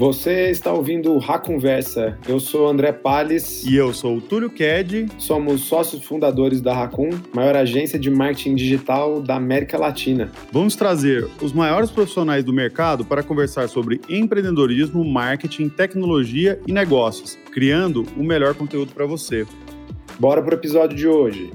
Você está ouvindo o Racunversa. Eu sou André Palles. E eu sou o Túlio Ked. Somos sócios fundadores da Racun, maior agência de marketing digital da América Latina. Vamos trazer os maiores profissionais do mercado para conversar sobre empreendedorismo, marketing, tecnologia e negócios, criando o melhor conteúdo para você. Bora para o episódio de hoje.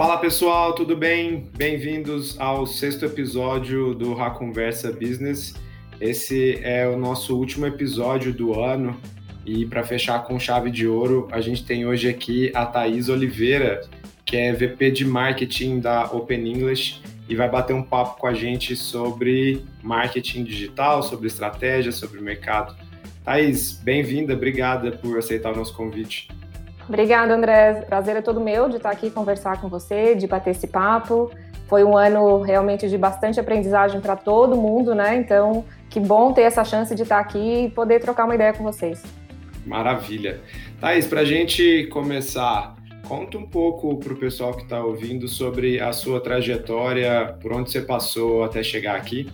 Fala pessoal, tudo bem? Bem-vindos ao sexto episódio do Conversa Business. Esse é o nosso último episódio do ano e para fechar com chave de ouro, a gente tem hoje aqui a Thaís Oliveira, que é VP de Marketing da Open English e vai bater um papo com a gente sobre marketing digital, sobre estratégia, sobre mercado. Thaís, bem-vinda, obrigada por aceitar o nosso convite. Obrigada, André. Prazer é todo meu de estar aqui conversar com você, de bater esse papo. Foi um ano realmente de bastante aprendizagem para todo mundo, né? Então, que bom ter essa chance de estar aqui e poder trocar uma ideia com vocês. Maravilha. Thaís, para a gente começar, conta um pouco para o pessoal que está ouvindo sobre a sua trajetória, por onde você passou até chegar aqui.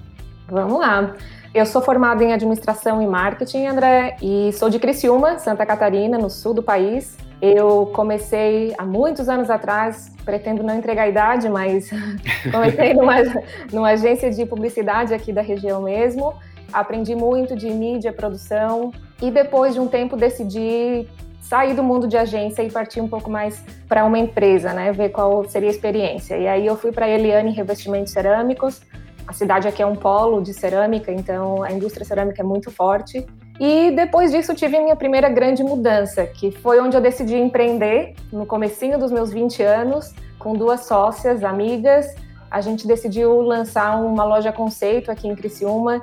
Vamos lá. Eu sou formada em administração e marketing, André, e sou de Criciúma, Santa Catarina, no sul do país. Eu comecei há muitos anos atrás, pretendo não entregar a idade, mas comecei numa, numa agência de publicidade aqui da região mesmo. Aprendi muito de mídia, produção e depois de um tempo decidi sair do mundo de agência e partir um pouco mais para uma empresa, né, ver qual seria a experiência. E aí eu fui para Eliane Revestimentos Cerâmicos. A cidade aqui é um polo de cerâmica, então a indústria cerâmica é muito forte. E depois disso tive minha primeira grande mudança, que foi onde eu decidi empreender, no comecinho dos meus 20 anos, com duas sócias, amigas. A gente decidiu lançar uma loja conceito aqui em Criciúma,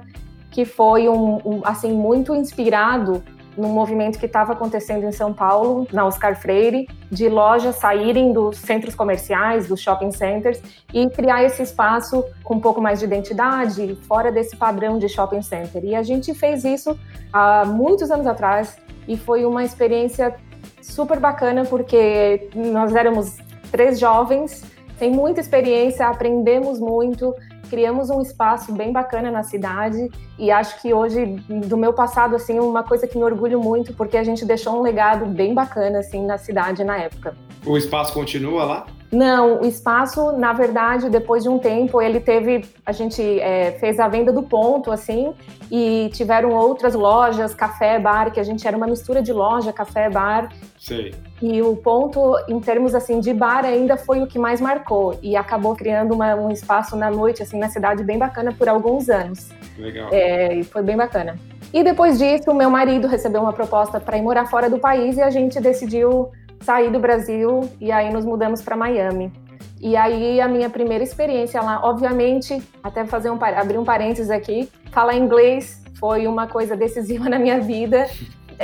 que foi um, um assim muito inspirado num movimento que estava acontecendo em São Paulo, na Oscar Freire, de lojas saírem dos centros comerciais, dos shopping centers e criar esse espaço com um pouco mais de identidade, fora desse padrão de shopping center. E a gente fez isso há muitos anos atrás e foi uma experiência super bacana porque nós éramos três jovens, sem muita experiência, aprendemos muito, criamos um espaço bem bacana na cidade e acho que hoje, do meu passado, assim, uma coisa que me orgulho muito, porque a gente deixou um legado bem bacana, assim, na cidade na época. O espaço continua lá? Não, o espaço, na verdade, depois de um tempo, ele teve. A gente é, fez a venda do ponto, assim, e tiveram outras lojas, café, bar, que a gente era uma mistura de loja, café, bar. Sei. E o ponto, em termos assim de bar, ainda foi o que mais marcou e acabou criando uma, um espaço na noite, assim, na cidade bem bacana por alguns anos. Legal. É, e foi bem bacana. E depois disso, meu marido recebeu uma proposta para ir morar fora do país e a gente decidiu saí do Brasil e aí nos mudamos para Miami. E aí a minha primeira experiência lá, obviamente, até fazer um abrir um parênteses aqui, falar inglês foi uma coisa decisiva na minha vida.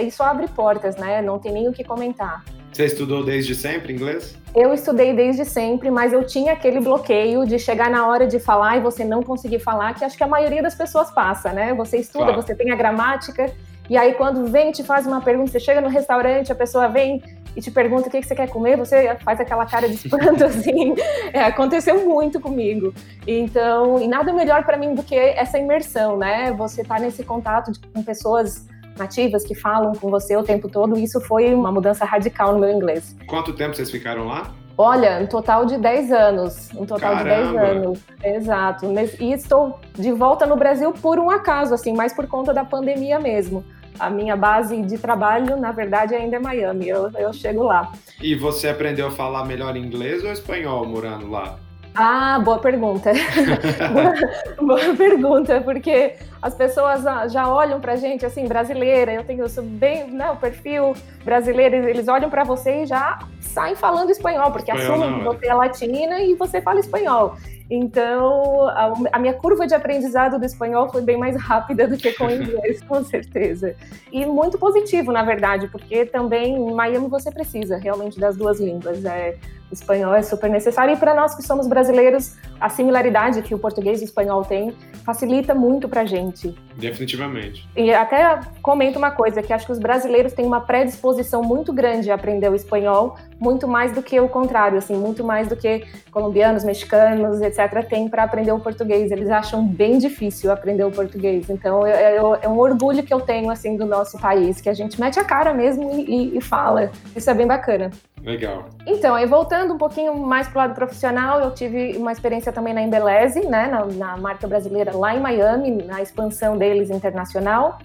Isso abre portas, né? Não tem nem o que comentar. Você estudou desde sempre inglês? Eu estudei desde sempre, mas eu tinha aquele bloqueio de chegar na hora de falar e você não conseguir falar, que acho que a maioria das pessoas passa, né? Você estuda, claro. você tem a gramática, e aí quando vem e te faz uma pergunta, você chega no restaurante, a pessoa vem e te pergunta o que, você quer comer, você faz aquela cara de espanto, assim. É, aconteceu muito comigo. Então, e nada melhor para mim do que essa imersão, né? Você tá nesse contato de, com pessoas nativas que falam com você o tempo todo, e isso foi uma mudança radical no meu inglês. Quanto tempo vocês ficaram lá? Olha, um total de 10 anos. Um total Caramba. de 10 anos. Exato. E estou de volta no Brasil por um acaso, assim, mais por conta da pandemia mesmo a minha base de trabalho, na verdade, ainda é Miami. Eu, eu chego lá. E você aprendeu a falar melhor inglês ou espanhol morando lá? Ah, boa pergunta. boa, boa, pergunta, porque as pessoas já olham pra gente assim, brasileira, eu tenho eu bem, né, o perfil brasileiro, eles olham para você e já saem falando espanhol, porque espanhol assumem que você é latina e você fala espanhol. Então, a, a, minha curva de aprendizado do espanhol foi bem mais rápida do que com o inglês, com certeza. E muito positivo, na verdade, porque também em Miami você precisa realmente das duas línguas. É, espanhol é super necessário e para nós que somos brasileiros, a similaridade que o português e o espanhol têm facilita muito para a gente. Definitivamente. E até comento uma coisa, que acho que os brasileiros têm uma predisposição muito grande a aprender o espanhol, muito mais do que o contrário, assim, muito mais do que colombianos, mexicanos, etc., têm para aprender o português. Eles acham bem difícil aprender o português. Então, é, é um orgulho que eu tenho, assim, do nosso país, que a gente mete a cara mesmo e, e, e fala. Isso é bem bacana. Legal. Então, aí voltando um pouquinho mais para o lado profissional, eu tive uma experiência também na Embeleze, né, na, na, marca brasileira lá em Miami, na expansão deles internacional.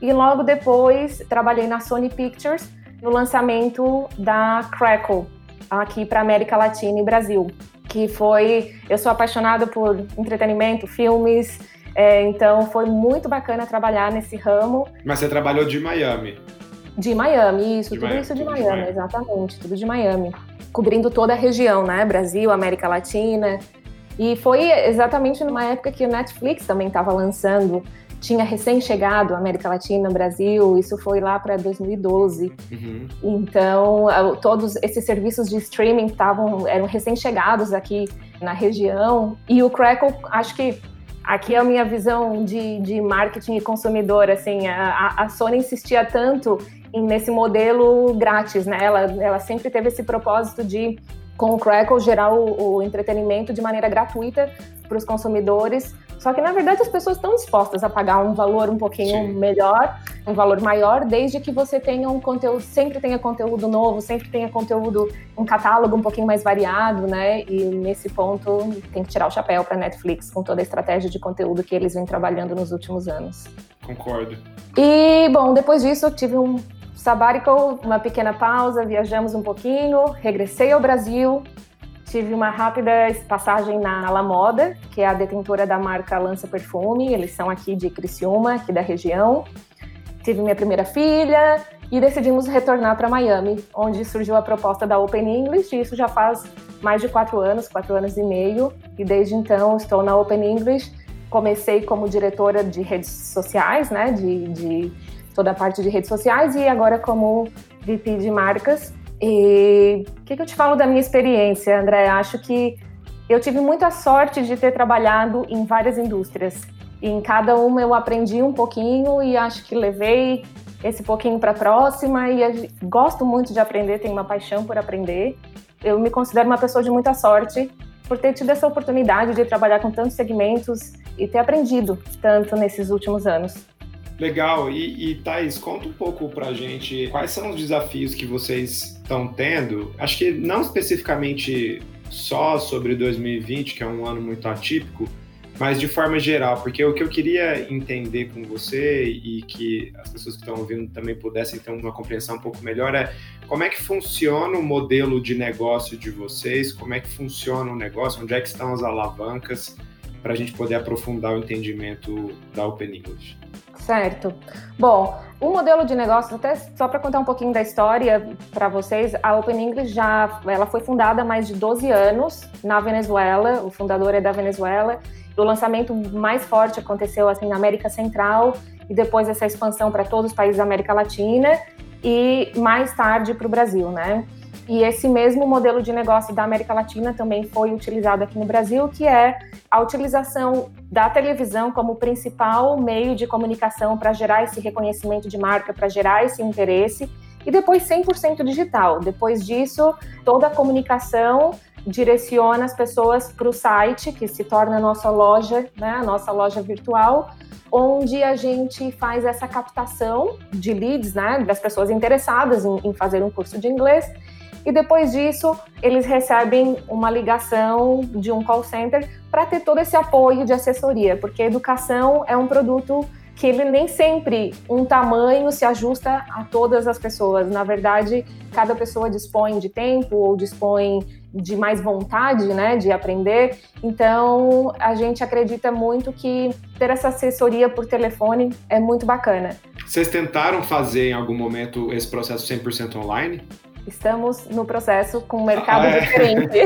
E logo depois trabalhei na Sony Pictures no lançamento da Crackle aqui para América Latina e Brasil, que foi, eu sou apaixonada por entretenimento, filmes, é, então foi muito bacana trabalhar nesse ramo. Mas você trabalhou de Miami? De Miami, isso, de tudo Miami, isso de Miami, de Miami, exatamente, tudo de Miami. Cobrindo toda a região, né? Brasil, América Latina. E foi exatamente numa época que o Netflix também estava lançando. Tinha recém-chegado América Latina, Brasil, isso foi lá para 2012. Uhum. Então, todos esses serviços de streaming estavam eram recém-chegados aqui na região. E o Crackle, acho que aqui é a minha visão de, de marketing e consumidor, assim, a, a Sony insistia tanto nesse modelo grátis, né? Ela, ela sempre teve esse propósito de, com o Crackle, gerar o, o entretenimento de maneira gratuita para os consumidores. Só que, na verdade, as pessoas estão dispostas a pagar um valor um pouquinho Sim. melhor, um valor maior, desde que você tenha um conteúdo, sempre tenha conteúdo novo, sempre tenha conteúdo, um catálogo um pouquinho mais variado, né? E nesse ponto, tem que tirar o chapéu para Netflix com toda a estratégia de conteúdo que eles vêm trabalhando nos últimos anos. Concordo. E, bom, depois disso, eu tive um sabbatical, uma pequena pausa, viajamos um pouquinho, regressei ao Brasil, tive uma rápida passagem na La Moda, que é a detentora da marca Lança Perfume, eles são aqui de Criciúma, aqui da região. Tive minha primeira filha e decidimos retornar para Miami, onde surgiu a proposta da Open English, e isso já faz mais de quatro anos, quatro anos e meio, e desde então estou na Open English. Comecei como diretora de redes sociais, né, de, de toda a parte de redes sociais e agora como VP de marcas. E o que, que eu te falo da minha experiência, André? Acho que eu tive muita sorte de ter trabalhado em várias indústrias. E em cada uma eu aprendi um pouquinho e acho que levei esse pouquinho para a próxima. E gosto muito de aprender, tenho uma paixão por aprender. Eu me considero uma pessoa de muita sorte por ter tido essa oportunidade de trabalhar com tantos segmentos e ter aprendido tanto nesses últimos anos. Legal. E, e conta um pouco pra gente quais são os desafios que vocês estão tendo. Acho que não especificamente só sobre 2020, que é um ano muito atípico, mas de forma geral, porque o que eu queria entender com você e que as pessoas que estão ouvindo também pudessem ter uma compreensão um pouco melhor é como é que funciona o modelo de negócio de vocês, como é que funciona o negócio, onde é que estão as alavancas, para a gente poder aprofundar o entendimento da Open English. Certo. Bom, o modelo de negócio, até só para contar um pouquinho da história para vocês, a Open English já ela foi fundada há mais de 12 anos na Venezuela, o fundador é da Venezuela. O lançamento mais forte aconteceu assim na América Central e depois essa expansão para todos os países da América Latina e mais tarde para o Brasil, né? E esse mesmo modelo de negócio da América Latina também foi utilizado aqui no Brasil, que é a utilização da televisão como principal meio de comunicação para gerar esse reconhecimento de marca, para gerar esse interesse, e depois 100% digital. Depois disso, toda a comunicação direciona as pessoas para o site, que se torna a nossa loja, né, a nossa loja virtual, onde a gente faz essa captação de leads, né, das pessoas interessadas em, em fazer um curso de inglês e depois disso eles recebem uma ligação de um call center para ter todo esse apoio de assessoria, porque a educação é um produto que ele nem sempre um tamanho se ajusta a todas as pessoas. Na verdade, cada pessoa dispõe de tempo ou dispõe de mais vontade, né, de aprender. Então, a gente acredita muito que ter essa assessoria por telefone é muito bacana. Vocês tentaram fazer em algum momento esse processo 100% online? Estamos no processo com um mercado ah, é. diferente.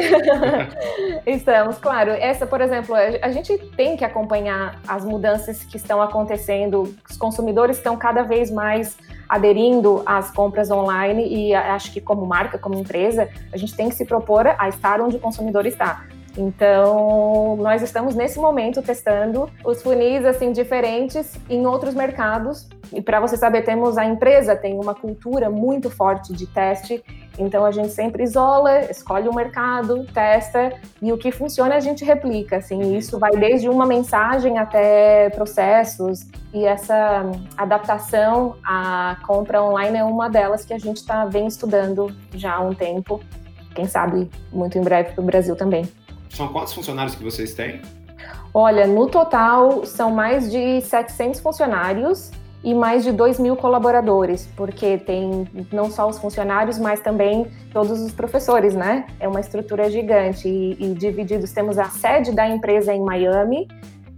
Estamos, claro. Essa, por exemplo, a gente tem que acompanhar as mudanças que estão acontecendo. Os consumidores estão cada vez mais aderindo às compras online e acho que como marca, como empresa, a gente tem que se propor a estar onde o consumidor está. Então, nós estamos nesse momento testando os funis assim diferentes em outros mercados. E para você saber, temos a empresa tem uma cultura muito forte de teste. Então a gente sempre isola, escolhe um mercado, testa e o que funciona a gente replica. Assim, isso vai desde uma mensagem até processos e essa adaptação à compra online é uma delas que a gente está bem estudando já há um tempo. Quem sabe muito em breve para o Brasil também. São quantos funcionários que vocês têm? Olha, no total são mais de 700 funcionários e mais de 2 mil colaboradores, porque tem não só os funcionários, mas também todos os professores, né? É uma estrutura gigante e, e divididos. Temos a sede da empresa em Miami,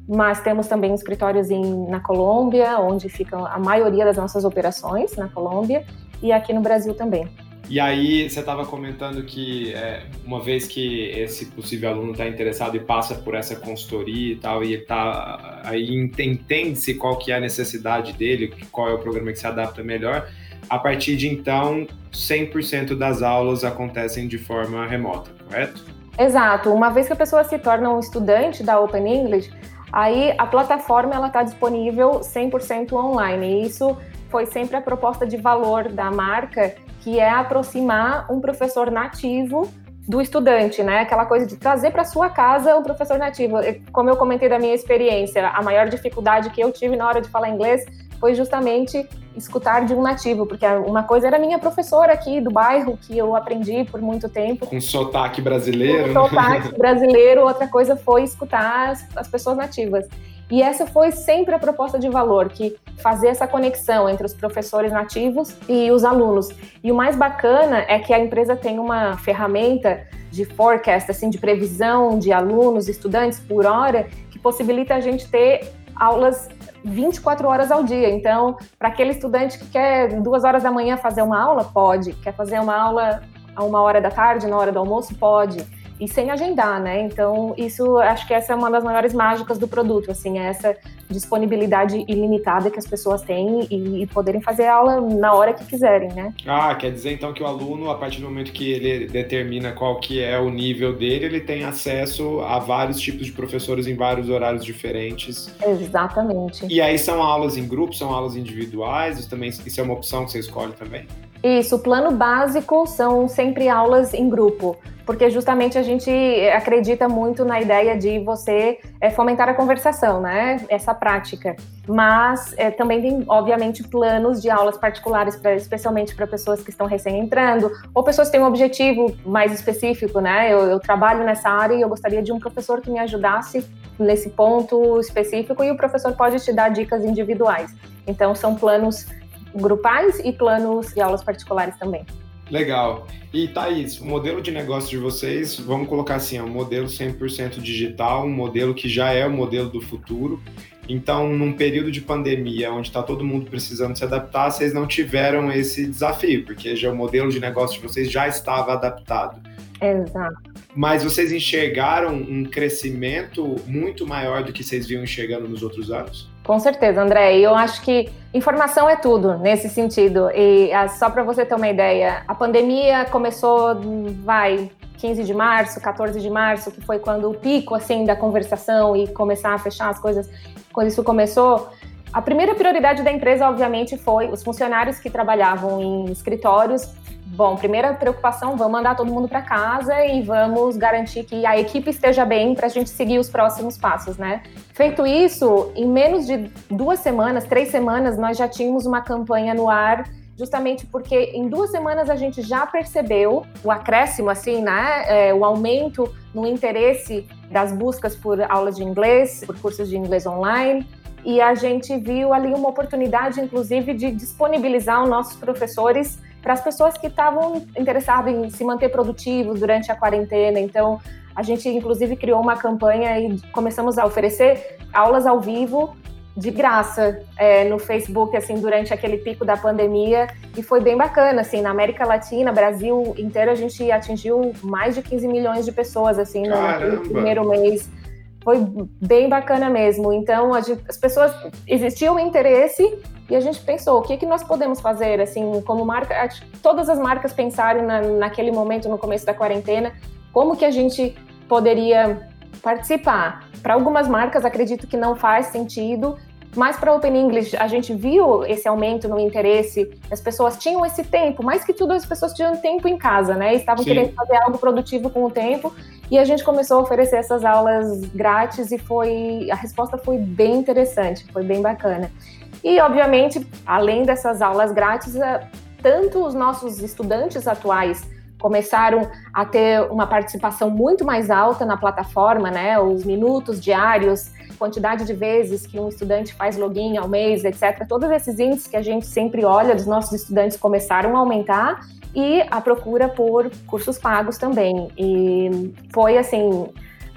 mas temos também escritórios em, na Colômbia, onde ficam a maioria das nossas operações, na Colômbia, e aqui no Brasil também. E aí você estava comentando que é, uma vez que esse possível aluno está interessado e passa por essa consultoria e tal, e tá aí entende-se qual que é a necessidade dele, qual é o programa que se adapta melhor, a partir de então 100% das aulas acontecem de forma remota, correto? Exato. Uma vez que a pessoa se torna um estudante da Open English, aí a plataforma ela está disponível 100% online. E isso foi sempre a proposta de valor da marca que é aproximar um professor nativo do estudante, né? Aquela coisa de trazer para sua casa o professor nativo. Como eu comentei da minha experiência, a maior dificuldade que eu tive na hora de falar inglês foi justamente escutar de um nativo, porque uma coisa era minha professora aqui do bairro, que eu aprendi por muito tempo. Com sotaque brasileiro. Com sotaque brasileiro, outra coisa foi escutar as, as pessoas nativas. E essa foi sempre a proposta de valor, que fazer essa conexão entre os professores nativos e os alunos. E o mais bacana é que a empresa tem uma ferramenta de forecast, assim, de previsão de alunos, estudantes por hora, que possibilita a gente ter aulas 24 horas ao dia. Então, para aquele estudante que quer duas horas da manhã fazer uma aula, pode. Quer fazer uma aula a uma hora da tarde, na hora do almoço, pode e sem agendar, né? Então, isso acho que essa é uma das maiores mágicas do produto, assim, é essa disponibilidade ilimitada que as pessoas têm e, e, poderem fazer aula na hora que quiserem, né? Ah, quer dizer então que o aluno, a partir do momento que ele determina qual que é o nível dele, ele tem acesso a vários tipos de professores em vários horários diferentes. Exatamente. E aí são aulas em grupo, são aulas individuais, isso também isso é uma opção que você escolhe também? Isso, o plano básico são sempre aulas em grupo porque justamente a gente acredita muito na ideia de você é, fomentar a conversação, né? Essa prática. Mas é, também tem, obviamente, planos de aulas particulares, pra, especialmente para pessoas que estão recém entrando, ou pessoas que têm um objetivo mais específico, né? Eu, eu trabalho nessa área e eu gostaria de um professor que me ajudasse nesse ponto específico, e o professor pode te dar dicas individuais. Então, são planos grupais e planos de aulas particulares também. Legal. E Thaís, o modelo de negócio de vocês, vamos colocar assim, é um modelo 100% digital, um modelo que já é o modelo do futuro. Então, num período de pandemia, onde está todo mundo precisando se adaptar, vocês não tiveram esse desafio, porque já o modelo de negócio de vocês já estava adaptado. Exato. Mas vocês enxergaram um crescimento muito maior do que vocês vinham enxergando nos outros anos? Com certeza, André. Eu acho que informação é tudo nesse sentido. E ah, só para você ter uma ideia, a pandemia começou, vai, 15 de março, 14 de março, que foi quando o pico assim da conversação e começar a fechar as coisas, quando isso começou. A primeira prioridade da empresa, obviamente, foi os funcionários que trabalhavam em escritórios Bom, primeira preocupação, vamos mandar todo mundo para casa e vamos garantir que a equipe esteja bem para a gente seguir os próximos passos, né? Feito isso, em menos de duas semanas, três semanas, nós já tínhamos uma campanha no ar justamente porque em duas semanas a gente já percebeu o acréscimo, assim, né? É, o aumento no interesse das buscas por aulas de inglês, por cursos de inglês online. E a gente viu ali uma oportunidade, inclusive, de disponibilizar os nossos professores para as pessoas que estavam interessadas em se manter produtivos durante a quarentena. Então, a gente inclusive criou uma campanha e começamos a oferecer aulas ao vivo de graça é, no Facebook, assim, durante aquele pico da pandemia, e foi bem bacana, assim, na América Latina, Brasil inteiro, a gente atingiu mais de 15 milhões de pessoas, assim, no, no primeiro mês. Foi bem bacana mesmo. Então, as pessoas, existia um interesse, E a gente pensou, o que, que nós podemos fazer, assim, como marca, todas as marcas pensaram na, naquele momento, no começo da quarentena, como que a gente poderia participar. Para algumas marcas, acredito que não faz sentido, mas para Open English, a gente viu esse aumento no interesse, as pessoas tinham esse tempo, mais que tudo as pessoas tinham tempo em casa, né? Estavam Sim. querendo fazer algo produtivo com o tempo, e a gente começou a oferecer essas aulas grátis e foi a resposta foi bem interessante, foi bem bacana. E obviamente, além dessas aulas grátis, eh, tanto os nossos estudantes atuais começaram a ter uma participação muito mais alta na plataforma, né? Os minutos diários, quantidade de vezes que um estudante faz login ao mês, etc. Todos esses índices que a gente sempre olha dos nossos estudantes começaram a aumentar e a procura por cursos pagos também. E foi assim,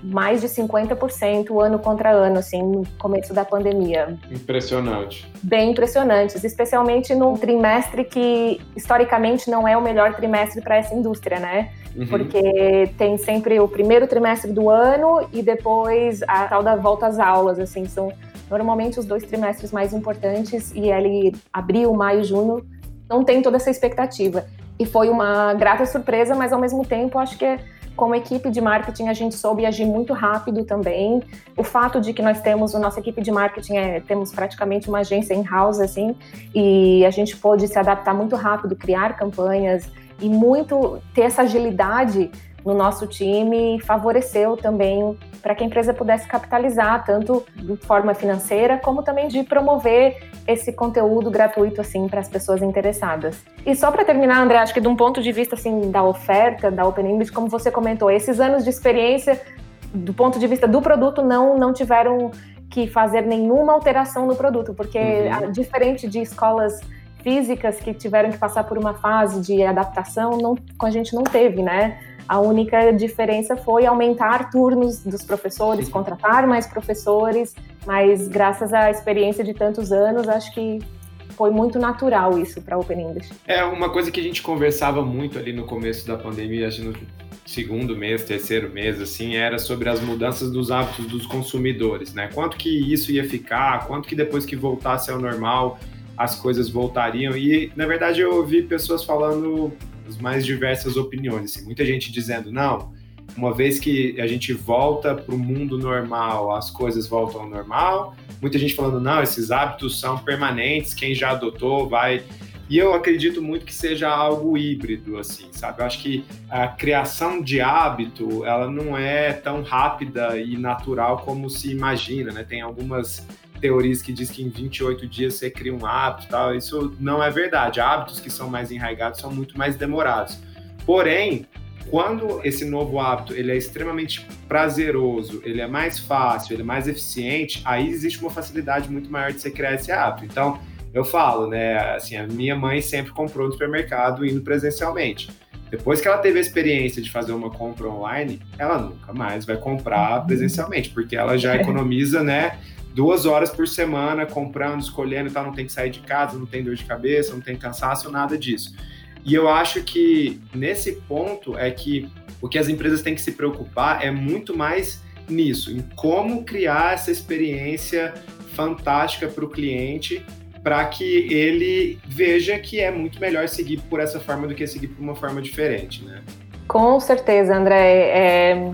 mais de 50% ano contra ano, assim, no começo da pandemia. Impressionante. Bem impressionantes, especialmente num trimestre que historicamente não é o melhor trimestre para essa indústria, né? Uhum. Porque tem sempre o primeiro trimestre do ano e depois a tal da volta às aulas, assim, são normalmente os dois trimestres mais importantes e ele abril, maio, junho não tem toda essa expectativa. E foi uma grata surpresa, mas ao mesmo tempo acho que é como equipe de marketing, a gente soube agir muito rápido também. O fato de que nós temos, a nossa equipe de marketing, é, temos praticamente uma agência in-house, assim, e a gente pôde se adaptar muito rápido, criar campanhas e muito ter essa agilidade no nosso time favoreceu também para que a empresa pudesse capitalizar, tanto de forma financeira, como também de promover esse conteúdo gratuito assim para as pessoas interessadas. E só para terminar, André, acho que de um ponto de vista assim da oferta da Open English, como você comentou, esses anos de experiência do ponto de vista do produto não não tiveram que fazer nenhuma alteração no produto, porque uhum. diferente de escolas físicas que tiveram que passar por uma fase de adaptação, não, com a gente não teve, né? A única diferença foi aumentar turnos dos professores, contratar mais professores, mas graças à experiência de tantos anos, acho que foi muito natural isso para Open English. É uma coisa que a gente conversava muito ali no começo da pandemia, acho no segundo mês, terceiro mês, assim, era sobre as mudanças dos hábitos dos consumidores, né? Quanto que isso ia ficar, quanto que depois que voltasse ao normal as coisas voltariam. E na verdade eu ouvi pessoas falando as mais diversas opiniões. Assim, muita gente dizendo, não, uma vez que a gente volta para o mundo normal, as coisas voltam ao normal. Muita gente falando, não, esses hábitos são permanentes, quem já adotou vai. E eu acredito muito que seja algo híbrido, assim, sabe? Eu acho que a criação de hábito, ela não é tão rápida e natural como se imagina, né? Tem algumas teorias que diz que em 28 dias você cria um hábito tal. Isso não é verdade. Hábitos que são mais enraigados são muito mais demorados. Porém, quando esse novo hábito ele é extremamente prazeroso, ele é mais fácil, ele é mais eficiente, aí existe uma facilidade muito maior de você criar esse hábito. Então, eu falo, né, assim, a minha mãe sempre comprou no supermercado indo presencialmente. Depois que ela teve a experiência de fazer uma compra online, ela nunca mais vai comprar presencialmente, porque ela já economiza, né, duas horas por semana comprando, escolhendo e tal, não tem que sair de casa, não tem dor de cabeça, não tem cansaço, nada disso. E eu acho que nesse ponto é que o que as empresas têm que se preocupar é muito mais nisso, em como criar essa experiência fantástica para o cliente para que ele veja que é muito melhor seguir por essa forma do que seguir por uma forma diferente, né? Com certeza, André. É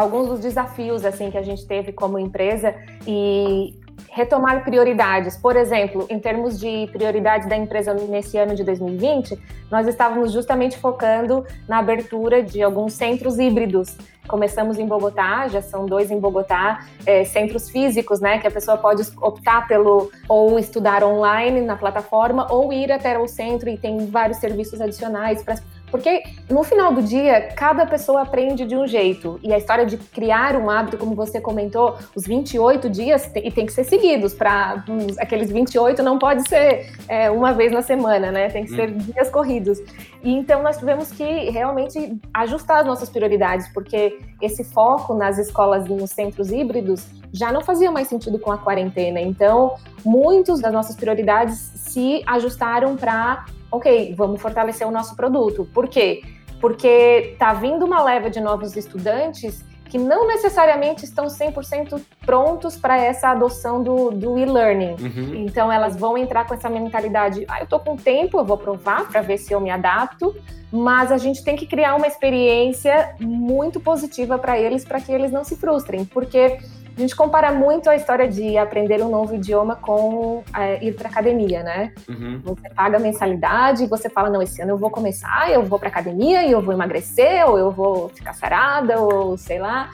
alguns dos desafios assim que a gente teve como empresa e retomar prioridades. Por exemplo, em termos de prioridades da empresa nesse ano de 2020, nós estávamos justamente focando na abertura de alguns centros híbridos. Começamos em Bogotá, já são dois em Bogotá, é, centros físicos, né, que a pessoa pode optar pelo ou estudar online na plataforma ou ir até o centro e tem vários serviços adicionais para porque no final do dia, cada pessoa aprende de um jeito. E a história de criar um hábito, como você comentou, os 28 dias tem, e tem que ser seguidos. Para aqueles 28 não pode ser é, uma vez na semana, né? Tem que ser hum. dias corridos. E então nós tivemos que realmente ajustar as nossas prioridades, porque esse foco nas escolas e nos centros híbridos já não fazia mais sentido com a quarentena. Então, muitos das nossas prioridades se ajustaram para ok, vamos fortalecer o nosso produto. Por quê? Porque tá vindo uma leva de novos estudantes que não necessariamente estão 100% prontos para essa adoção do, do e-learning. Uhum. Então, elas vão entrar com essa mentalidade: ah, eu estou com tempo, eu vou provar para ver se eu me adapto, mas a gente tem que criar uma experiência muito positiva para eles, para que eles não se frustrem, porque a gente compara muito a história de aprender um novo idioma com é, ir para academia, né? Uhum. Você paga mensalidade e você fala, não, esse ano eu vou começar, eu vou para academia e eu vou emagrecer, ou eu vou ficar sarada, ou sei lá.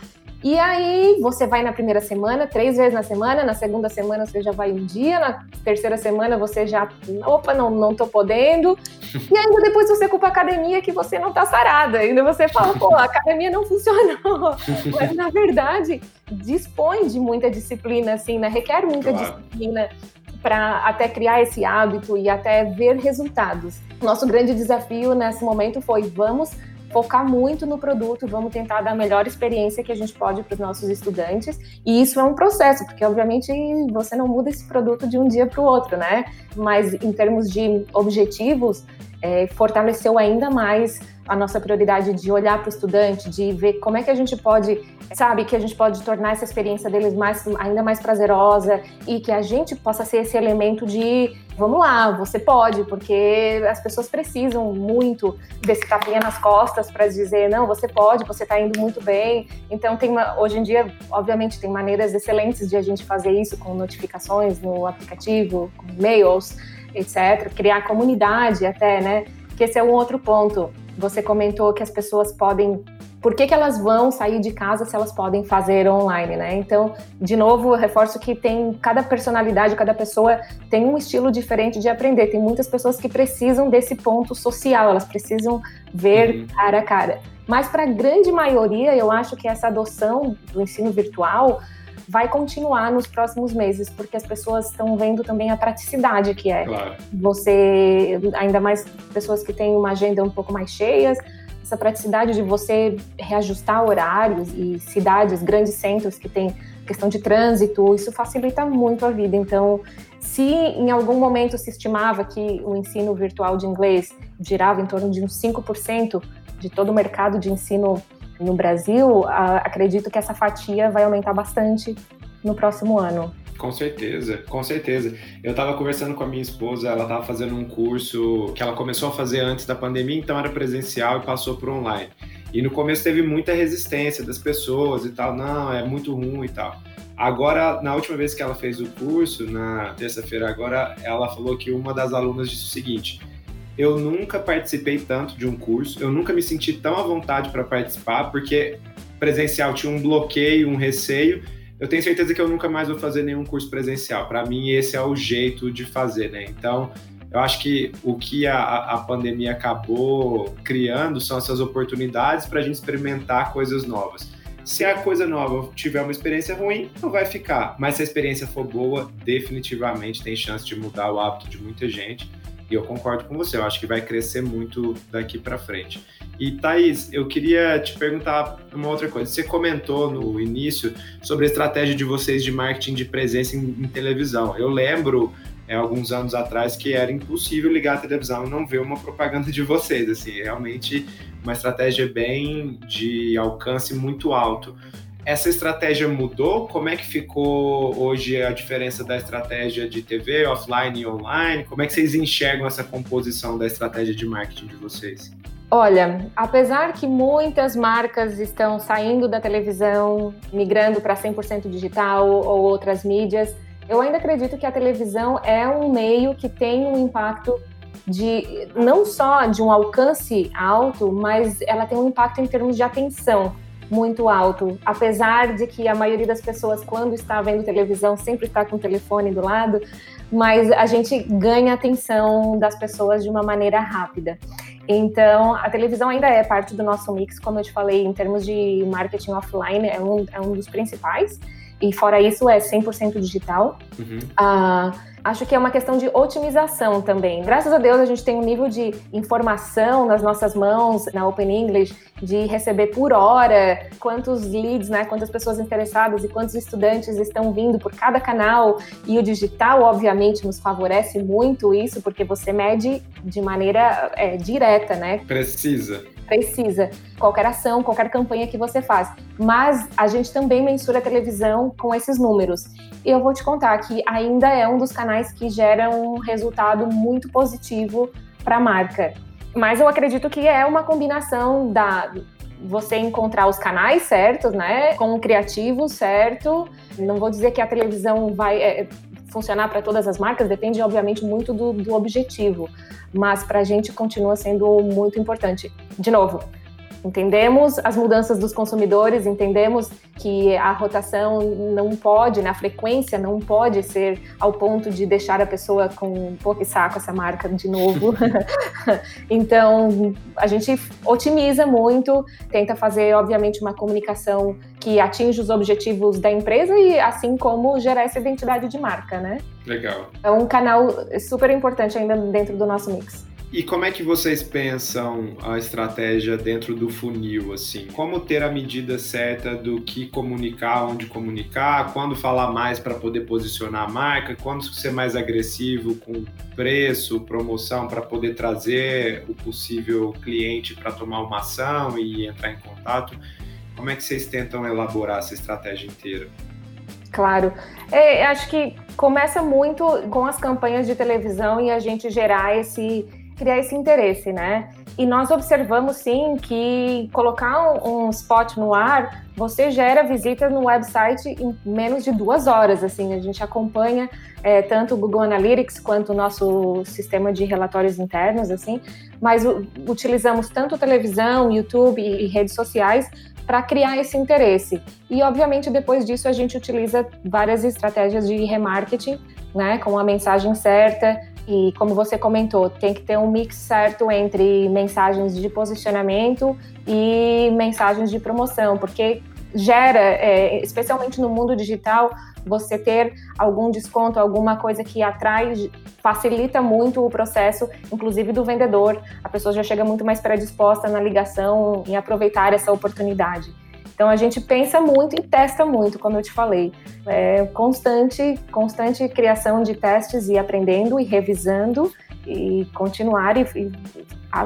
E aí você vai na primeira semana, três vezes na semana, na segunda semana você já vai um dia, na terceira semana você já, opa, não, não tô podendo. E ainda depois você culpa a academia que você não tá sarada. Ainda você fala, pô, a academia não funcionou. Mas na verdade, dispõe de muita disciplina, assim, né? Requer muita claro. disciplina para até criar esse hábito e até ver resultados. Nosso grande desafio nesse momento foi vamos focar muito no produto, vamos tentar dar a melhor experiência que a gente pode para os nossos estudantes. E isso é um processo, porque obviamente você não muda esse produto de um dia para o outro, né? Mas em termos de objetivos, é, fortaleceu ainda mais a nossa prioridade de olhar para o estudante, de ver como é que a gente pode, sabe, que a gente pode tornar essa experiência deles mais, ainda mais prazerosa e que a gente possa ser esse elemento de vamos lá, você pode, porque as pessoas precisam muito desse tapinha nas costas para dizer, não, você pode, você está indo muito bem. Então, tem uma, hoje em dia, obviamente, tem maneiras excelentes de a gente fazer isso com notificações no aplicativo, com e-mails, etc. Criar comunidade até, né? Que esse é um outro ponto. Você comentou que as pessoas podem por que, que elas vão sair de casa se elas podem fazer online, né? Então, de novo, eu reforço que tem cada personalidade, cada pessoa tem um estilo diferente de aprender. Tem muitas pessoas que precisam desse ponto social, elas precisam ver uhum. cara a cara. Mas para a grande maioria, eu acho que essa adoção do ensino virtual vai continuar nos próximos meses, porque as pessoas estão vendo também a praticidade que é. Claro. Você, ainda mais pessoas que têm uma agenda um pouco mais cheias, essa praticidade de você reajustar horários e cidades, grandes centros que tem questão de trânsito, isso facilita muito a vida. Então, se em algum momento se estimava que o ensino virtual de inglês girava em torno de uns 5% de todo o mercado de ensino no Brasil, acredito que essa fatia vai aumentar bastante no próximo ano. Com certeza, com certeza. Eu estava conversando com a minha esposa, ela estava fazendo um curso que ela começou a fazer antes da pandemia, então era presencial e passou para online. E no começo teve muita resistência das pessoas e tal, não, é muito ruim e tal. Agora, na última vez que ela fez o curso, na terça-feira agora, ela falou que uma das alunas disse o seguinte: eu nunca participei tanto de um curso, eu nunca me senti tão à vontade para participar, porque presencial tinha um bloqueio, um receio, eu tenho certeza que eu nunca mais vou fazer nenhum curso presencial. Para mim, esse é o jeito de fazer, né? Então, eu acho que o que a, a pandemia acabou criando são essas oportunidades para a gente experimentar coisas novas. Se a coisa nova tiver uma experiência ruim, não vai ficar. Mas se a experiência for boa, definitivamente tem chance de mudar o hábito de muita gente. E eu concordo com você, eu acho que vai crescer muito daqui para frente. E Thaís, eu queria te perguntar uma outra coisa. Você comentou no início sobre a estratégia de vocês de marketing de presença em, em televisão. Eu lembro, é, alguns anos atrás, que era impossível ligar a televisão e não ver uma propaganda de vocês. Assim, realmente uma estratégia bem de alcance muito alto. Essa estratégia mudou? Como é que ficou hoje a diferença da estratégia de TV, offline e online? Como é que vocês enxergam essa composição da estratégia de marketing de vocês? Olha, apesar que muitas marcas estão saindo da televisão, migrando para 100% digital ou outras mídias, eu ainda acredito que a televisão é um meio que tem um impacto de não só de um alcance alto, mas ela tem um impacto em termos de atenção muito alto. Apesar de que a maioria das pessoas, quando está vendo televisão, sempre está com o telefone do lado, mas a gente ganha atenção das pessoas de uma maneira rápida. Então, a televisão ainda é parte do nosso mix, como eu te falei, em termos de marketing offline, é um, é um dos principais. E fora isso, é 100% digital. Uhum. Uh, acho que é uma questão de otimização também. Graças a Deus, a gente tem um nível de informação nas nossas mãos, na Open English, de receber por hora quantos leads, né, quantas pessoas interessadas e quantos estudantes estão vindo por cada canal. E o digital, obviamente, nos favorece muito isso, porque você mede de maneira é, direta, né? Precisa. Precisa. Qualquer ação, qualquer campanha que você faz. Mas a gente também mensura a televisão com esses números. E eu vou te contar que ainda é um dos canais que gera um resultado muito positivo para a marca. Mas eu acredito que é uma combinação da você encontrar os canais certos, né, com o criativo certo. Não vou dizer que a televisão vai é, funcionar para todas as marcas, depende, obviamente, muito do, do objetivo. Mas para a gente continua sendo muito importante. De novo, Entendemos as mudanças dos consumidores, entendemos que a rotação não pode, né, frequência não pode ser ao ponto de deixar a pessoa com pô, que saco essa marca de novo. então, a gente otimiza muito, tenta fazer, obviamente, uma comunicação que atinja os objetivos da empresa e assim como gerar essa identidade de marca, né? Legal. É um canal super importante ainda dentro do nosso mix. E como é que vocês pensam a estratégia dentro do funil, assim? Como ter a medida certa do que comunicar, onde comunicar, quando falar mais para poder posicionar a marca, quando ser mais agressivo com preço, promoção para poder trazer o possível cliente para tomar uma ação e entrar em contato? Como é que vocês tentam elaborar essa estratégia inteira? Claro. É, acho que começa muito com as campanhas de televisão e a gente gerar esse criar esse interesse, né? E nós observamos sim que colocar um, spot no ar, você gera visita no website em menos de duas horas. Assim, a gente acompanha é, tanto o Google Analytics quanto o nosso sistema de relatórios internos, assim, mas utilizamos tanto televisão, YouTube e redes sociais para criar esse interesse. E obviamente depois disso a gente utiliza várias estratégias de remarketing, né, com a mensagem certa, e como você comentou, tem que ter um mix certo entre mensagens de posicionamento e mensagens de promoção, porque gera, é, especialmente no mundo digital, você ter algum desconto, alguma coisa que atrai, facilita muito o processo, inclusive do vendedor. A pessoa já chega muito mais predisposta na ligação em aproveitar essa oportunidade. Então a gente pensa muito e testa muito, como eu te falei. É constante, constante criação de testes e aprendendo e revisando e continuar e, e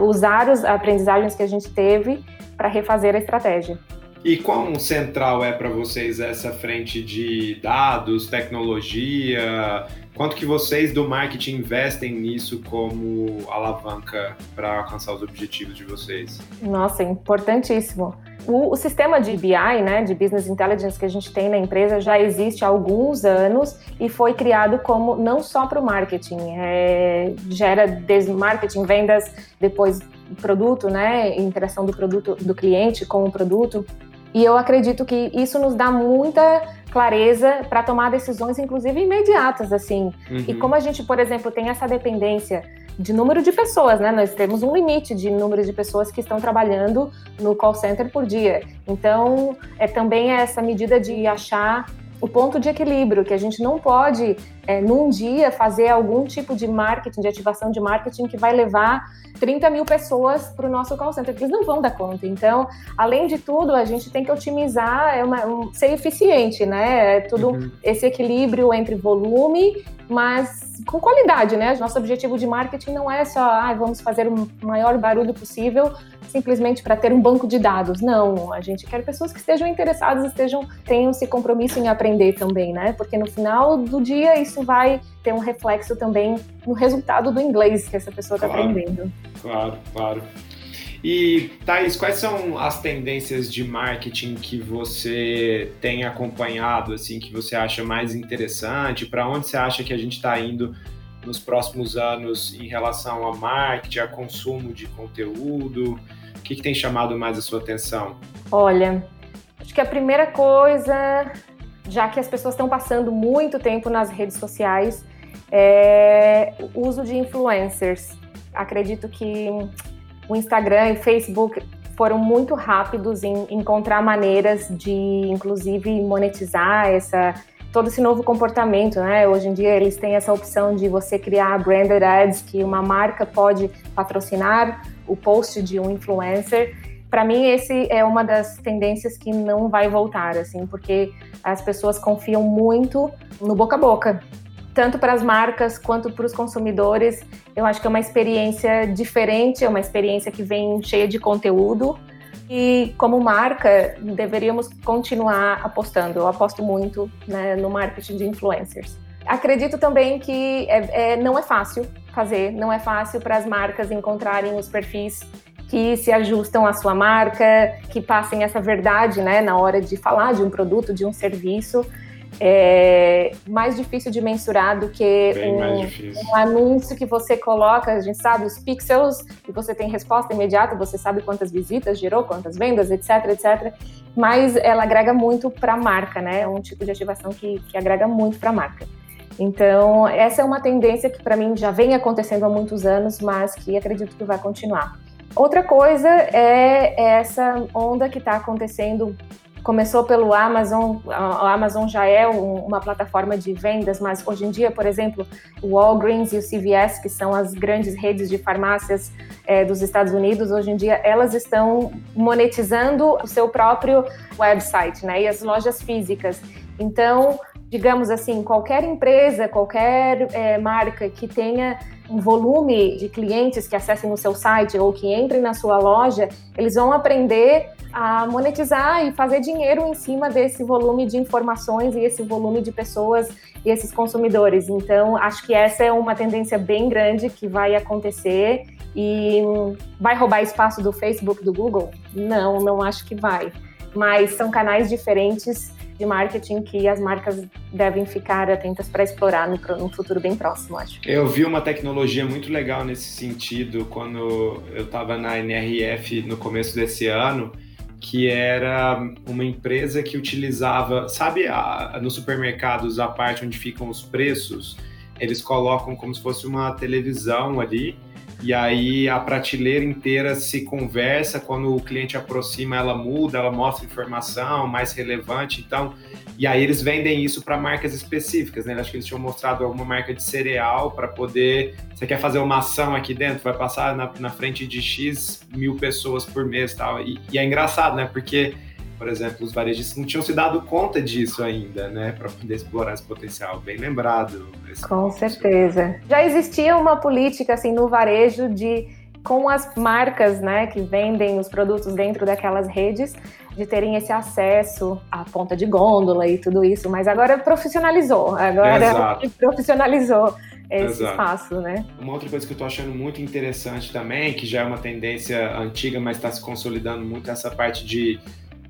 usar as aprendizagens que a gente teve para refazer a estratégia. E quão central é para vocês essa frente de dados, tecnologia? Quanto que vocês do marketing investem nisso como alavanca para alcançar os objetivos de vocês? Nossa, importantíssimo. O, o, sistema de BI, né, de Business Intelligence que a gente tem na empresa já existe há alguns anos e foi criado como não só para o marketing, é, gera desde marketing, vendas, depois produto, né, interação do produto do cliente com o produto. E eu acredito que isso nos dá muita clareza para tomar decisões, inclusive imediatas, assim. Uhum. E como a gente, por exemplo, tem essa dependência de número de pessoas, né? Nós temos um limite de número de pessoas que estão trabalhando no call center por dia. Então, é também essa medida de achar o ponto de equilíbrio, que a gente não pode, é, num dia, fazer algum tipo de marketing, de ativação de marketing que vai levar 30 mil pessoas para o nosso call center, eles não vão dar conta. Então, além de tudo, a gente tem que otimizar, é uma, um, ser eficiente, né? É tudo uhum. esse equilíbrio entre volume, mas com qualidade, né? Nosso objetivo de marketing não é só, ah, vamos fazer o maior barulho possível simplesmente para ter um banco de dados. Não, a gente quer pessoas que estejam interessadas, estejam tenham esse compromisso em aprender também, né? Porque no final do dia isso vai ter um reflexo também no resultado do inglês que essa pessoa está claro, aprendendo. Claro, claro. E, Thais, quais são as tendências de marketing que você tem acompanhado, assim, que você acha mais interessante? Para onde você acha que a gente está indo nos próximos anos em relação a marketing, a consumo de conteúdo? O que, que tem chamado mais a sua atenção? Olha, acho que a primeira coisa, já que as pessoas estão passando muito tempo nas redes sociais, é o uso de influencers. Acredito que o Instagram e Facebook foram muito rápidos em encontrar maneiras de, inclusive, monetizar essa todo esse novo comportamento, né? Hoje em dia eles têm essa opção de você criar branded ads, que uma marca pode patrocinar o post de um influencer. Para mim esse é uma das tendências que não vai voltar, assim, porque as pessoas confiam muito no boca a boca tanto para as marcas quanto para os consumidores, Eu acho que é uma experiência diferente, é uma experiência que vem cheia de conteúdo. E como marca, deveríamos continuar apostando. Eu aposto muito né, no marketing de influencers. Acredito também que é, é, não é fácil fazer, não é fácil para as marcas encontrarem os perfis que se ajustam à sua marca, que passem essa verdade né, na hora de falar de um produto, de um serviço é mais difícil de mensurar do que um, um, anúncio que você coloca, a gente sabe os pixels, e você tem resposta imediata, você sabe quantas visitas gerou, quantas vendas, etc, etc. Mas ela agrega muito para a marca, né? É um tipo de ativação que, que agrega muito para a marca. Então, essa é uma tendência que para mim já vem acontecendo há muitos anos, mas que acredito que vai continuar. Outra coisa é essa onda que está acontecendo começou pelo Amazon, a Amazon já é um, uma plataforma de vendas, mas hoje em dia, por exemplo, o Walgreens e o CVS, que são as grandes redes de farmácias é, dos Estados Unidos, hoje em dia elas estão monetizando o seu próprio website, né, e as lojas físicas. Então, digamos assim, qualquer empresa, qualquer é, marca que tenha um volume de clientes que acessem o seu site ou que entrem na sua loja, eles vão aprender a monetizar e fazer dinheiro em cima desse volume de informações e esse volume de pessoas e esses consumidores. Então, acho que essa é uma tendência bem grande que vai acontecer e vai roubar espaço do Facebook, do Google? Não, não acho que vai. Mas são canais diferentes de marketing que as marcas devem ficar atentas para explorar no, no, futuro bem próximo, acho. Eu vi uma tecnologia muito legal nesse sentido quando eu estava na NRF no começo desse ano que era uma empresa que utilizava, sabe, a, nos supermercados, a parte onde ficam os preços, eles colocam como se fosse uma televisão ali, e aí a prateleira inteira se conversa, quando o cliente aproxima, ela muda, ela mostra informação mais relevante, então e aí eles vendem isso para marcas específicas, né? Acho que eles tinham mostrado alguma marca de cereal para poder. Você quer fazer uma ação aqui dentro, vai passar na, na frente de X mil pessoas por mês tal. E, e é engraçado, né? Porque, por exemplo, os varejistas não tinham se dado conta disso ainda, né? Para poder explorar esse potencial. Bem lembrado. Com certeza. Já existia uma política assim no varejo de com as marcas né, que vendem os produtos dentro daquelas redes, de terem esse acesso à ponta de gôndola e tudo isso, mas agora profissionalizou, agora Exato. profissionalizou esse Exato. espaço, né? Uma outra coisa que eu estou achando muito interessante também, que já é uma tendência antiga, mas está se consolidando muito, é essa parte de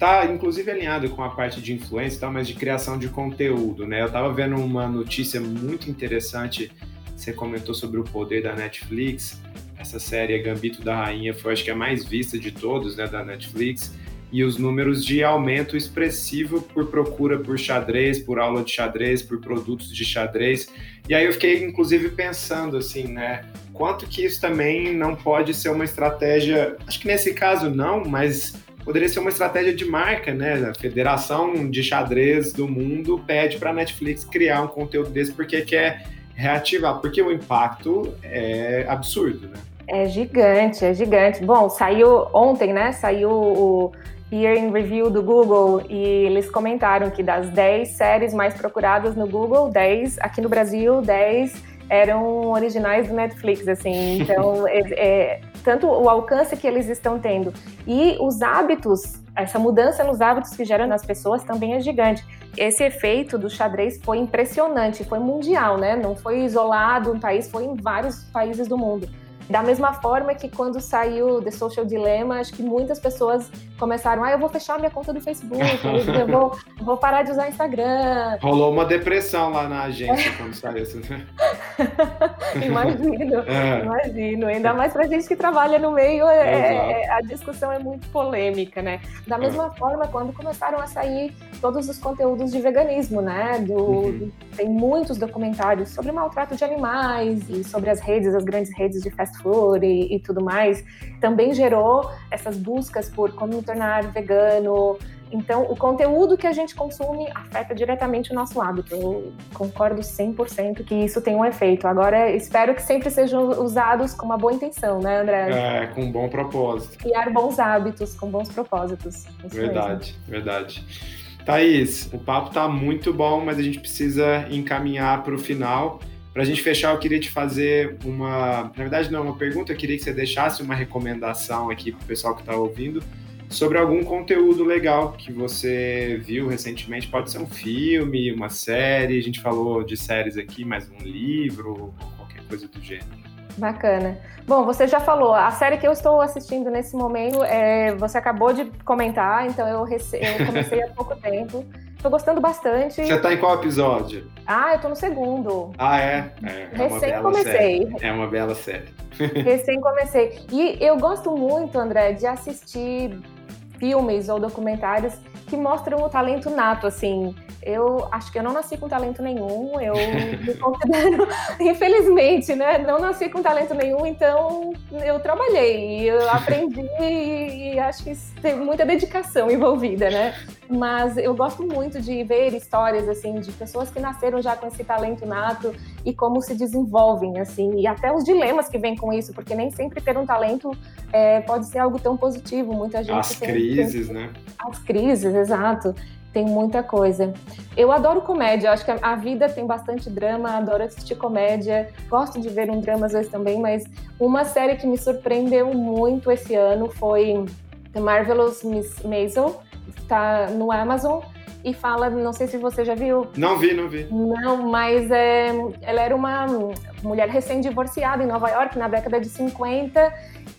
tá inclusive alinhado com a parte de influência e tal, mas de criação de conteúdo, né? Eu estava vendo uma notícia muito interessante, você comentou sobre o poder da Netflix, essa série Gambito da Rainha foi acho que a mais vista de todos, né, da Netflix, e os números de aumento expressivo por procura por xadrez, por aula de xadrez, por produtos de xadrez. E aí eu fiquei inclusive pensando assim, né, quanto que isso também não pode ser uma estratégia, acho que nesse caso não, mas poderia ser uma estratégia de marca, né? A Federação de Xadrez do Mundo pede para a Netflix criar um conteúdo desse porque quer reativar, porque o impacto é absurdo, né? É gigante, é gigante. Bom, saiu ontem, né? Saiu o Year in Review do Google e eles comentaram que das 10 séries mais procuradas no Google, 10 aqui no Brasil, 10 eram originais do Netflix, assim. Então, é, é, tanto o alcance que eles estão tendo e os hábitos, essa mudança nos hábitos que geram nas pessoas também é gigante. Esse efeito do xadrez foi impressionante, foi mundial, né? Não foi isolado um país, foi em vários países do mundo. Da mesma forma que quando saiu The Social Dilemma, acho que muitas pessoas começaram, ah, eu vou fechar minha conta do Facebook, eu vou, vou parar de usar Instagram. Rolou uma depressão lá na agência quando saiu isso, né? imagino, é. imagino. Ainda mais pra gente que trabalha no meio, é, é, é a discussão é muito polêmica, né? Da é. mesma forma, quando começaram a sair todos os conteúdos de veganismo, né? Do, uhum. Tem muitos documentários sobre maltrato de animais e sobre as redes, as grandes redes de fast food e, e tudo mais, também gerou essas buscas por como tornar vegano. Então, o conteúdo que a gente consome afeta diretamente o nosso hábito. Eu concordo 100% que isso tem um efeito. Agora, espero que sempre sejam usados com uma boa intenção, né, André? É, com um bom propósito. Criar bons hábitos, com bons propósitos. Isso verdade, mesmo. verdade. Thaís, o papo tá muito bom, mas a gente precisa encaminhar para o final. Para a gente fechar, eu queria te fazer uma. Na verdade, não, uma pergunta. Eu queria que você deixasse uma recomendação aqui para o pessoal que está ouvindo sobre algum conteúdo legal que você viu recentemente. Pode ser um filme, uma série. A gente falou de séries aqui, mas um livro, qualquer coisa do gênero. Bacana. Bom, você já falou, a série que eu estou assistindo nesse momento, é, você acabou de comentar, então eu, rece... eu comecei há pouco tempo. Estou gostando bastante. Você está em qual episódio? Ah, eu estou no segundo. Ah, é? é, é Recém comecei. Série. É uma bela série. Recém comecei. E eu gosto muito, André, de assistir filmes ou documentários que mostram o talento nato, assim. Eu acho que eu não nasci com talento nenhum, eu me considero, infelizmente, né? Não nasci com talento nenhum, então eu trabalhei, eu aprendi e, e acho que tem muita dedicação envolvida, né? Mas eu gosto muito de ver histórias, assim, de pessoas que nasceram já com esse talento nato e como se desenvolvem, assim, e até os dilemas que vêm com isso, porque nem sempre ter um talento é, pode ser algo tão positivo. Muita gente As tem, crises, tem, né? As crises, exato tem muita coisa. Eu adoro comédia, acho que a vida tem bastante drama, adoro assistir comédia, gosto de ver um drama às vezes também, mas uma série que me surpreendeu muito esse ano foi The Marvelous Miss Maisel, está no Amazon e fala, não sei se você já viu. Não vi, não vi. Não, mas é, ela era uma mulher recém-divorciada em Nova York na década de 50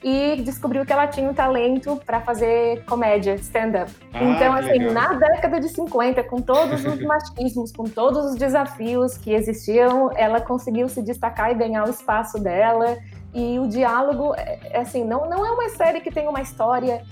e descobriu que ela tinha um talento para fazer comédia, stand-up. Ah, então, assim, legal. na década de 50, com todos os machismos, com todos os desafios que existiam, ela conseguiu se destacar e ganhar o espaço dela. E o diálogo, é, é assim, não, não é uma série que tem uma história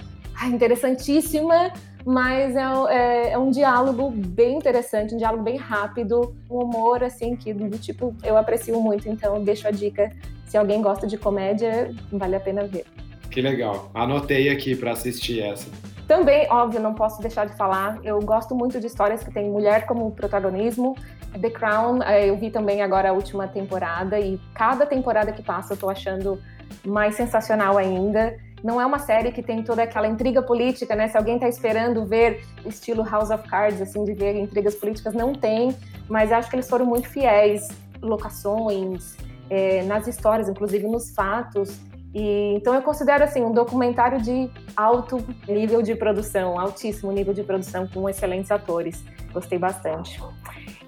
interessantíssima, mas é, é, é, um diálogo bem interessante, um diálogo bem rápido, um humor assim que do tipo eu aprecio muito, então deixo a dica se alguém gosta de comédia, vale a pena ver. Que legal. Anotei aqui para assistir essa. Também, óbvio, não posso deixar de falar. Eu gosto muito de histórias que têm mulher como protagonismo. The Crown, eh, eu vi também agora a última temporada e cada temporada que passa eu tô achando mais sensacional ainda. Não é uma série que tem toda aquela intriga política, né? Se alguém está esperando ver estilo House of Cards, assim, de ver intrigas políticas, não tem. Mas acho que eles foram muito fiéis, locações, é, nas histórias, inclusive nos fatos. E, então eu considero assim um documentário de alto nível de produção, altíssimo nível de produção, com excelentes atores. Gostei bastante.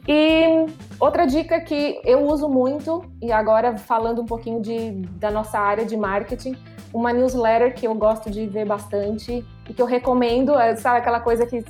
E outra dica que eu uso muito, e agora falando um pouquinho de, da nossa área de marketing, uma newsletter que eu gosto de ver bastante e que eu recomendo, é, sabe aquela coisa que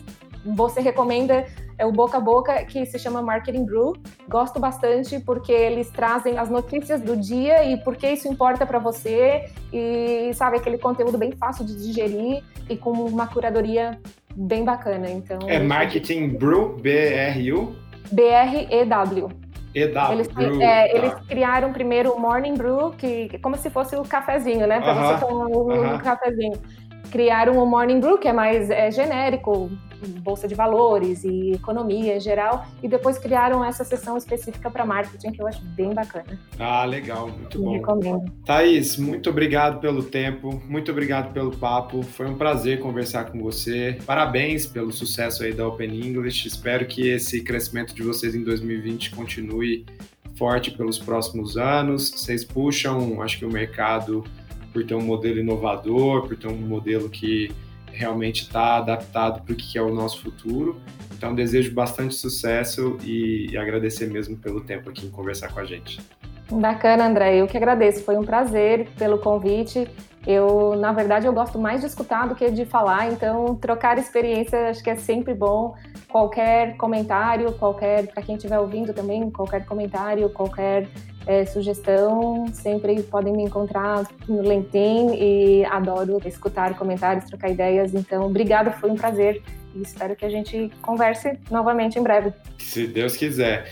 você recomenda é o boca a boca que se chama Marketing Brew. Gosto bastante porque eles trazem as notícias do dia e por que isso importa para você e sabe aquele conteúdo bem fácil de digerir e com uma curadoria bem bacana. Então é Marketing Brew B R U B R E W. EW, eles, brew, é, tá. eles criaram primeiro o Morning Brew, que é como se fosse o cafezinho, né? Para uh -huh, você tomar um, uh -huh. um cafezinho criaram o Morning Brew, que é mais é, genérico, bolsa de valores e economia em geral, e depois criaram essa sessão específica para marketing que eu acho bem bacana. Ah, legal, muito Me bom. Recomendo. Thaís, muito obrigado pelo tempo, muito obrigado pelo papo, foi um prazer conversar com você. Parabéns pelo sucesso aí da Open English. Espero que esse crescimento de vocês em 2020 continue forte pelos próximos anos. Vocês puxam, acho que o mercado por ter um modelo inovador, por ter um modelo que realmente está adaptado para o que é o nosso futuro. Então, desejo bastante sucesso e, e agradecer mesmo pelo tempo aqui em conversar com a gente. Bacana, André. Eu que agradeço. Foi um prazer pelo convite. Eu, na verdade, eu gosto mais de escutar do que de falar, então trocar experiência acho que é sempre bom. Qualquer comentário, qualquer, para quem estiver ouvindo também, qualquer comentário, qualquer é, sugestão, sempre podem me encontrar no LinkedIn e adoro escutar comentários, trocar ideias. Então, obrigada, foi um prazer e espero que a gente converse novamente em breve. Se Deus quiser.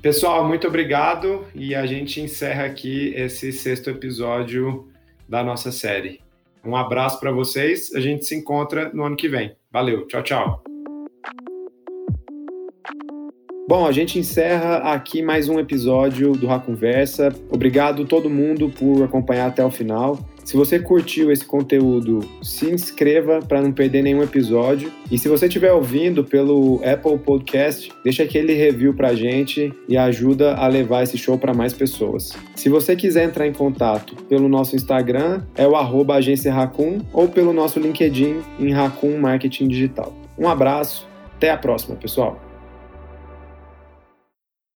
Pessoal, muito obrigado e a gente encerra aqui esse sexto episódio da nossa série. Um abraço para vocês, a gente se encontra no ano que vem. Valeu, tchau, tchau. Bom, a gente encerra aqui mais um episódio do Ra Conversa. Obrigado todo mundo por acompanhar até o final. Se você curtiu esse conteúdo, se inscreva para não perder nenhum episódio. E se você estiver ouvindo pelo Apple Podcast, deixa aquele review para a gente e ajuda a levar esse show para mais pessoas. Se você quiser entrar em contato pelo nosso Instagram, é o arroba agência Racun, ou pelo nosso LinkedIn em Racun Marketing Digital. Um abraço, até a próxima, pessoal!